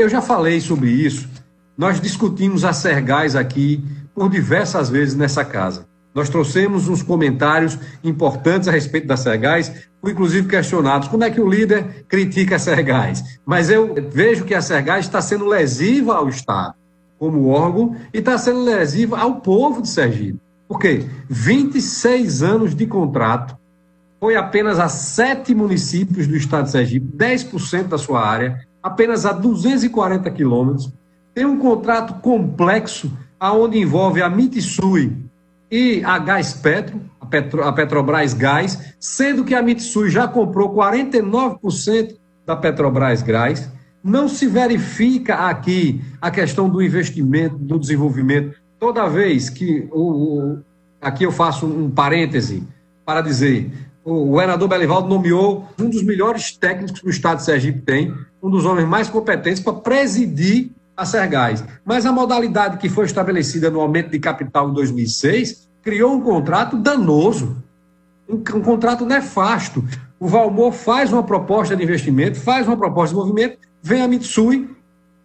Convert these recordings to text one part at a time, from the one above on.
Eu já falei sobre isso. Nós discutimos a Sergás aqui por diversas vezes nessa casa. Nós trouxemos uns comentários importantes a respeito da Sergás, inclusive questionados. Como é que o líder critica a Sergás? Mas eu vejo que a Sergás está sendo lesiva ao Estado como órgão e está sendo lesiva ao povo de Sergipe. Por quê? 26 anos de contrato, foi apenas a sete municípios do estado de Sergipe, 10% da sua área, apenas a 240 quilômetros. Tem um contrato complexo, aonde envolve a Mitsui e a Gás Petro, a, Petro, a Petrobras Gás, sendo que a Mitsui já comprou 49% da Petrobras Gás. Não se verifica aqui a questão do investimento, do desenvolvimento. Toda vez que o, o aqui eu faço um parêntese para dizer o governador Belivaldo nomeou um dos melhores técnicos que o Estado de Sergipe tem, um dos homens mais competentes para presidir a Sergás. Mas a modalidade que foi estabelecida no aumento de capital em 2006 criou um contrato danoso, um, um contrato nefasto. O Valmor faz uma proposta de investimento, faz uma proposta de movimento, vem a Mitsui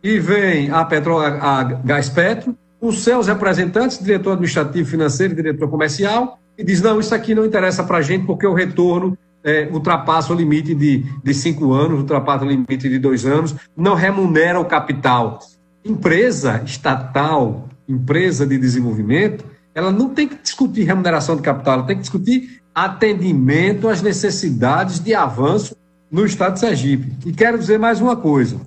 e vem a, Petro, a, a Gás Petro, os seus representantes, diretor administrativo, financeiro e diretor comercial, e diz: não, isso aqui não interessa para a gente porque o retorno é, ultrapassa o limite de, de cinco anos, ultrapassa o limite de dois anos, não remunera o capital. Empresa estatal, empresa de desenvolvimento, ela não tem que discutir remuneração de capital, ela tem que discutir atendimento às necessidades de avanço no Estado de Sergipe. E quero dizer mais uma coisa: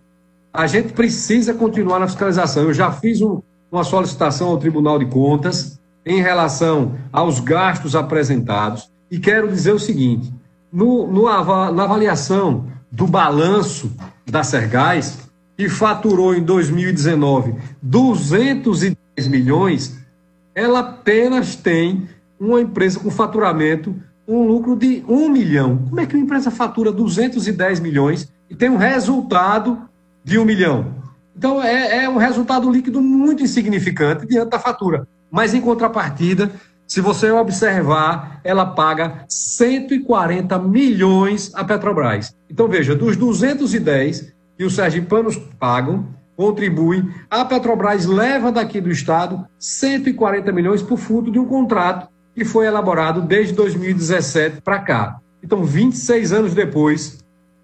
a gente precisa continuar na fiscalização. Eu já fiz um, uma solicitação ao Tribunal de Contas em relação aos gastos apresentados. E quero dizer o seguinte: no, no, na avaliação do balanço da Sergás, que faturou em 2019 210 milhões, ela apenas tem uma empresa com faturamento, um lucro de 1 milhão. Como é que uma empresa fatura 210 milhões e tem um resultado de 1 milhão? Então, é, é um resultado líquido muito insignificante diante da fatura. Mas, em contrapartida, se você observar, ela paga 140 milhões à Petrobras. Então, veja, dos 210 que os sergipanos pagam, contribuem, a Petrobras leva daqui do Estado 140 milhões por fruto de um contrato que foi elaborado desde 2017 para cá. Então, 26 anos depois,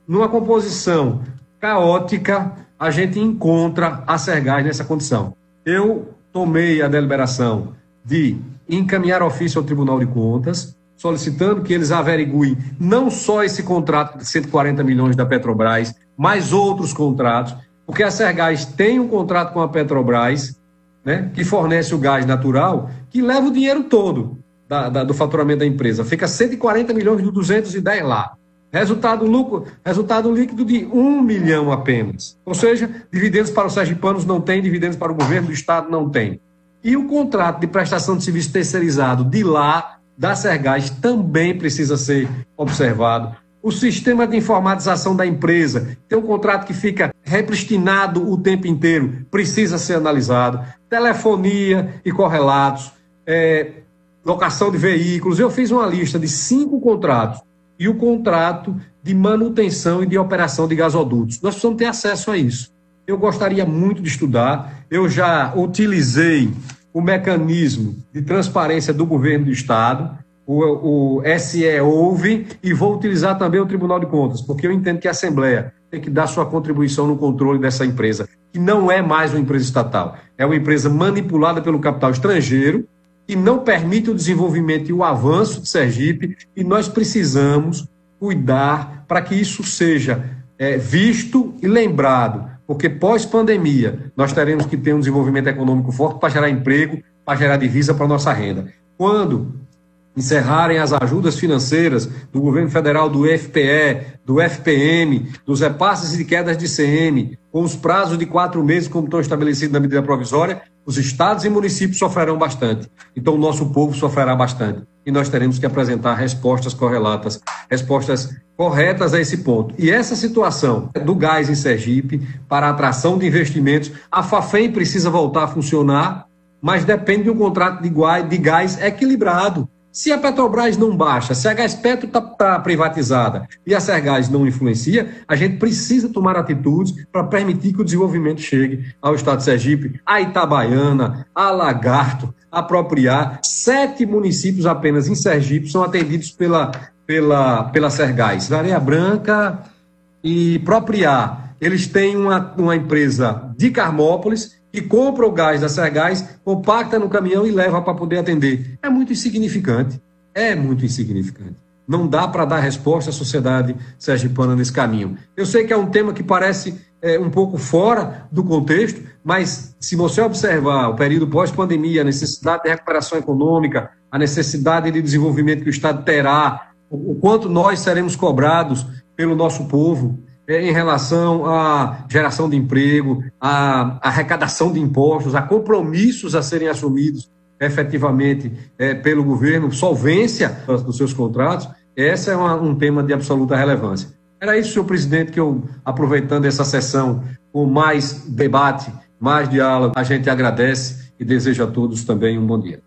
numa composição caótica, a gente encontra a Sergás nessa condição. Eu tomei a deliberação de encaminhar ofício ao Tribunal de Contas, solicitando que eles averiguem não só esse contrato de 140 milhões da Petrobras, mas outros contratos, porque a Sergás tem um contrato com a Petrobras, né, que fornece o gás natural, que leva o dinheiro todo da, da, do faturamento da empresa. Fica 140 milhões do 210 lá. Resultado, lucro, resultado líquido de um milhão apenas. Ou seja, dividendos para os sergipanos não tem, dividendos para o governo do Estado não tem. E o contrato de prestação de serviço terceirizado de lá, da Sergás, também precisa ser observado. O sistema de informatização da empresa, tem um contrato que fica repristinado o tempo inteiro, precisa ser analisado. Telefonia e correlatos, é, locação de veículos. Eu fiz uma lista de cinco contratos e o contrato de manutenção e de operação de gasodutos. Nós precisamos ter acesso a isso. Eu gostaria muito de estudar, eu já utilizei o mecanismo de transparência do governo do Estado, o, o SE ouve, e vou utilizar também o Tribunal de Contas, porque eu entendo que a Assembleia tem que dar sua contribuição no controle dessa empresa, que não é mais uma empresa estatal, é uma empresa manipulada pelo capital estrangeiro, que não permite o desenvolvimento e o avanço de Sergipe, e nós precisamos cuidar para que isso seja é, visto e lembrado, porque pós-pandemia nós teremos que ter um desenvolvimento econômico forte para gerar emprego, para gerar divisa para nossa renda. Quando encerrarem as ajudas financeiras do governo federal, do FPE, do FPM, dos repasses e quedas de CM, com os prazos de quatro meses, como estão estabelecidos na medida provisória, os estados e municípios sofrerão bastante. Então, o nosso povo sofrerá bastante. E nós teremos que apresentar respostas correlatas, respostas corretas a esse ponto. E essa situação do gás em Sergipe, para atração de investimentos, a FAFEM precisa voltar a funcionar, mas depende de um contrato de gás equilibrado Se a Petrobras não baixa, se a Gaspetro está tá privatizada e a Sergás não influencia, a gente precisa tomar atitudes para permitir que o desenvolvimento chegue ao Estado de Sergipe, a Itabaiana, a Lagarto, a Propriar. Sete municípios apenas em Sergipe são atendidos pela, pela, pela Sergás. Areia Branca e Propriar. Eles têm uma, uma empresa de Carmópolis que compra o gás da Sergás, compacta no caminhão e leva para poder atender. É muito insignificante. É muito insignificante. Não dá para dar resposta à sociedade sergipana nesse caminho. Eu sei que é um tema que parece é, um pouco fora do contexto, mas se você observar o período pós-pandemia, a necessidade de recuperação econômica, a necessidade de desenvolvimento que o Estado terá, o, quanto nós seremos cobrados pelo nosso povo, em relação à geração de emprego, à arrecadação de impostos, a compromissos a serem assumidos efetivamente é, pelo governo, solvência dos seus contratos, esse é uma, um tema de absoluta relevância. Era isso, senhor presidente, que eu, aproveitando essa sessão com mais debate, mais diálogo, a gente agradece e deseja a todos também um bom dia.